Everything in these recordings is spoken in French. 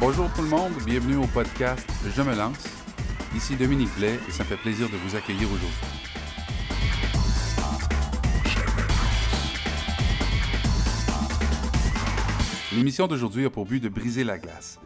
Bonjour tout le monde, bienvenue au podcast Je me lance. Ici Dominique Blais et ça me fait plaisir de vous accueillir aujourd'hui. L'émission d'aujourd'hui a pour but de briser la glace.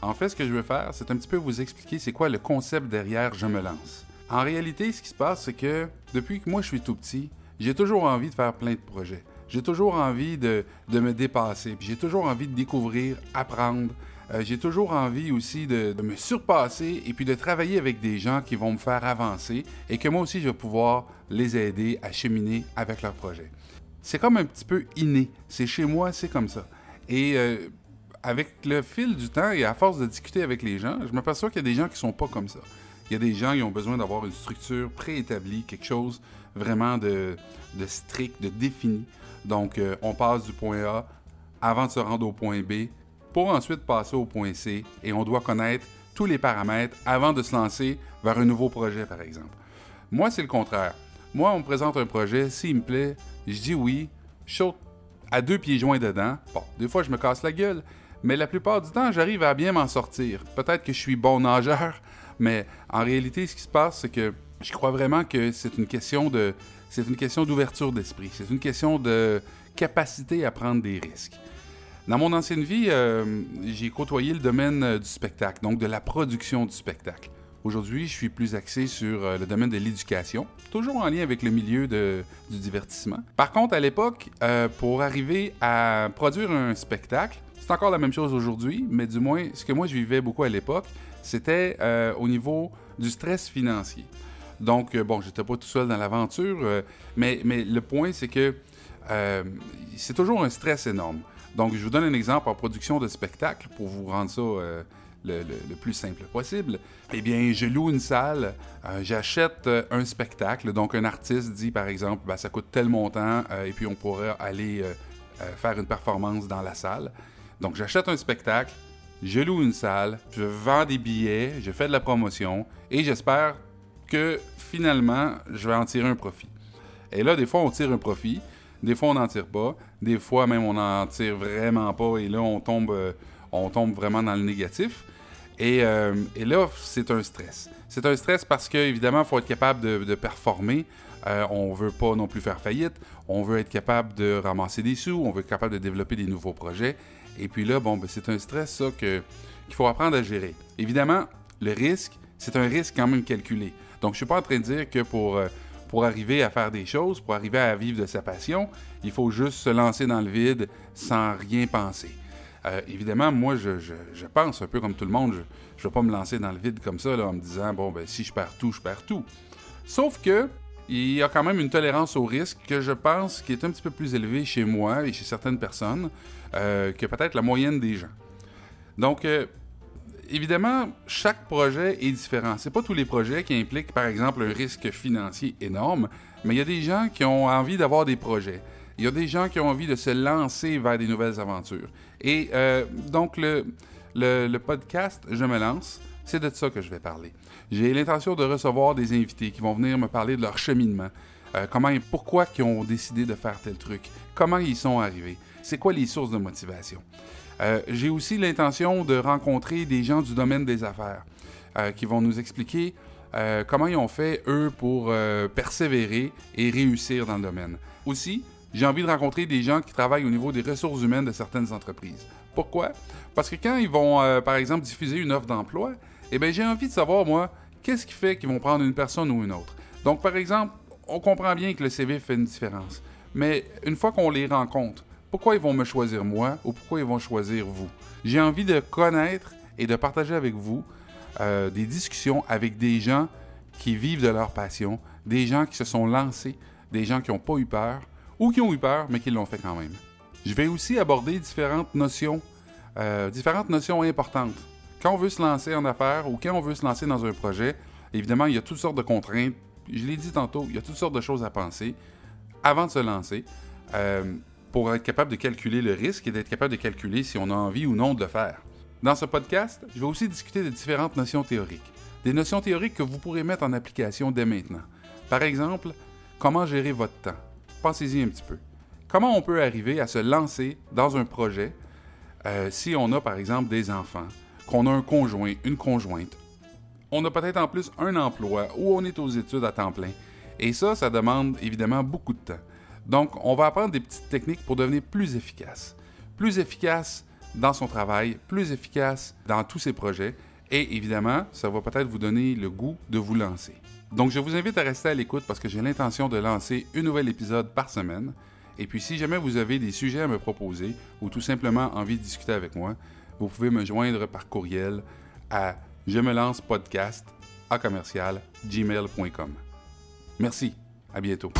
En fait, ce que je veux faire, c'est un petit peu vous expliquer c'est quoi le concept derrière Je me lance. En réalité, ce qui se passe, c'est que depuis que moi je suis tout petit, j'ai toujours envie de faire plein de projets. J'ai toujours envie de, me dépasser. J'ai toujours envie de découvrir, apprendre. Euh, j'ai toujours envie aussi de, me surpasser et puis de travailler avec des gens qui vont me faire avancer et que moi aussi je vais pouvoir les aider à cheminer avec leurs projets. C'est comme un petit peu inné. C'est chez moi, c'est comme ça. Et euh, avec le fil du temps et à force de discuter avec les gens, je m'aperçois qu'il y a des gens qui sont pas comme ça. Il y a des gens qui ont besoin d'avoir une structure préétablie, quelque chose vraiment de, strict, de défini. Donc, euh, on passe du point A avant de se rendre au point B pour ensuite passer au point C et on doit connaître tous les paramètres avant de se lancer vers un nouveau projet, par exemple. Moi, c'est le contraire. Moi, on me présente un projet, s'il me plaît, je dis oui, je saute à deux pieds joints dedans. Bon, des fois, je me casse la gueule, mais la plupart du temps, j'arrive à bien m'en sortir. Peut-être que je suis bon nageur, mais en réalité, ce qui se passe, c'est que je crois vraiment que c'est une question de c'est une question d'ouverture d'esprit, c'est une question de capacité à prendre des risques. Dans mon ancienne vie, euh, j'ai côtoyé le domaine euh, du spectacle, donc de la production du spectacle. Aujourd'hui, je suis plus axé sur euh, le domaine de l'éducation, toujours en lien avec le milieu du divertissement. Par contre, à l'époque, pour arriver à produire un spectacle, c'est encore la même chose aujourd'hui, mais du moins, ce que moi je vivais beaucoup à l'époque, c'était au niveau du stress financier. Donc, bon, j'étais pas tout seul dans l'aventure, mais, mais le point, c'est que c'est toujours un stress énorme. Donc, je vous donne un exemple en production de spectacle pour vous rendre ça euh, le, plus simple possible. Eh bien, je loue une salle, euh, j'achète euh, un spectacle. Donc, un artiste dit, par exemple, ben, ça coûte tel montant et puis on pourrait aller faire une performance dans la salle. Donc, j'achète un spectacle, je loue une salle, je vends des billets, je fais de la promotion et j'espère que finalement, je vais en tirer un profit. Et là, des fois, on tire un profit, des fois, on n'en tire pas. Des fois, même, on n'en tire vraiment pas. Et là, on tombe, euh, on tombe vraiment dans le négatif. Et, euh, et là, c'est un stress. C'est un stress parce qu'évidemment, il faut être capable de, performer. Euh, on veut pas non plus faire faillite. On veut être capable de ramasser des sous. On veut être capable de développer des nouveaux projets. Et puis là, bon, ben, c'est un stress, ça, qu'il faut apprendre à gérer. Évidemment, le risque, c'est un risque quand même calculé. Donc, je suis pas en train de dire que pour pour arriver à faire des choses, pour arriver à vivre de sa passion, il faut juste se lancer dans le vide sans rien penser. Euh, évidemment, moi, je, pense un peu comme tout le monde. Je ne vais pas me lancer dans le vide comme ça en me disant, bon, ben, si je perds tout, je perds tout. Sauf que, il y a quand même une tolérance au risque que je pense qui est un petit peu plus élevée chez moi et chez certaines personnes euh, que peut-être la moyenne des gens. Donc, euh, évidemment, chaque projet est différent. C'est pas tous les projets qui impliquent, par exemple, un risque financier énorme, mais il y a des gens qui ont envie d'avoir des projets. Il y a des gens qui ont envie de se lancer vers des nouvelles aventures. Et euh, donc, le, le, podcast Je me lance, c'est de ça que je vais parler. J'ai l'intention de recevoir des invités qui vont venir me parler de leur cheminement, euh, comment et pourquoi ils ont décidé de faire tel truc, comment ils sont arrivés, c'est quoi les sources de motivation. Euh, j'ai aussi l'intention de rencontrer des gens du domaine des affaires euh, qui vont nous expliquer euh, comment ils ont fait, eux, pour persévérer et réussir dans le domaine. Aussi, j'ai envie de rencontrer des gens qui travaillent au niveau des ressources humaines de certaines entreprises. Pourquoi? Parce que quand ils vont, par exemple, diffuser une offre d'emploi, eh bien, j'ai envie de savoir, moi, qu'est-ce qui fait qu'ils vont prendre une personne ou une autre. Donc, par exemple, on comprend bien que le CV fait une différence. Mais une fois qu'on les rencontre, pourquoi ils vont me choisir moi ou pourquoi ils vont choisir vous? J'ai envie de connaître et de partager avec vous euh, des discussions avec des gens qui vivent de leur passion, des gens qui se sont lancés, des gens qui n'ont pas eu peur ou qui ont eu peur mais qui l'ont fait quand même. Je vais aussi aborder différentes notions, euh, différentes notions importantes. Quand on veut se lancer en affaires ou quand on veut se lancer dans un projet, évidemment, il y a toutes sortes de contraintes. Je l'ai dit tantôt, il y a toutes sortes de choses à penser avant de se lancer. Euh, pour être capable de calculer le risque et d'être capable de calculer si on a envie ou non de le faire. Dans ce podcast, je vais aussi discuter de différentes notions théoriques. Des notions théoriques que vous pourrez mettre en application dès maintenant. Par exemple, comment gérer votre temps? Pensez-y un petit peu. Comment on peut arriver à se lancer dans un projet euh, si on a par exemple des enfants qu'on a un conjoint, une conjointe? On a peut-être en plus un emploi ou on est aux études à temps plein. Et ça, ça demande évidemment beaucoup de temps. Donc, on va apprendre des petites techniques pour devenir plus efficace. Plus efficace dans son travail, plus efficace dans tous ses projets. Et évidemment, ça va peut-être vous donner le goût de vous lancer. Donc, je vous invite à rester à l'écoute parce que j'ai l'intention de lancer un nouvel épisode par semaine. Et puis, si jamais vous avez des sujets à me proposer ou tout simplement envie de discuter avec moi, vous pouvez me joindre par courriel à je me lance podcast à commercial gmail.com. Merci, à bientôt.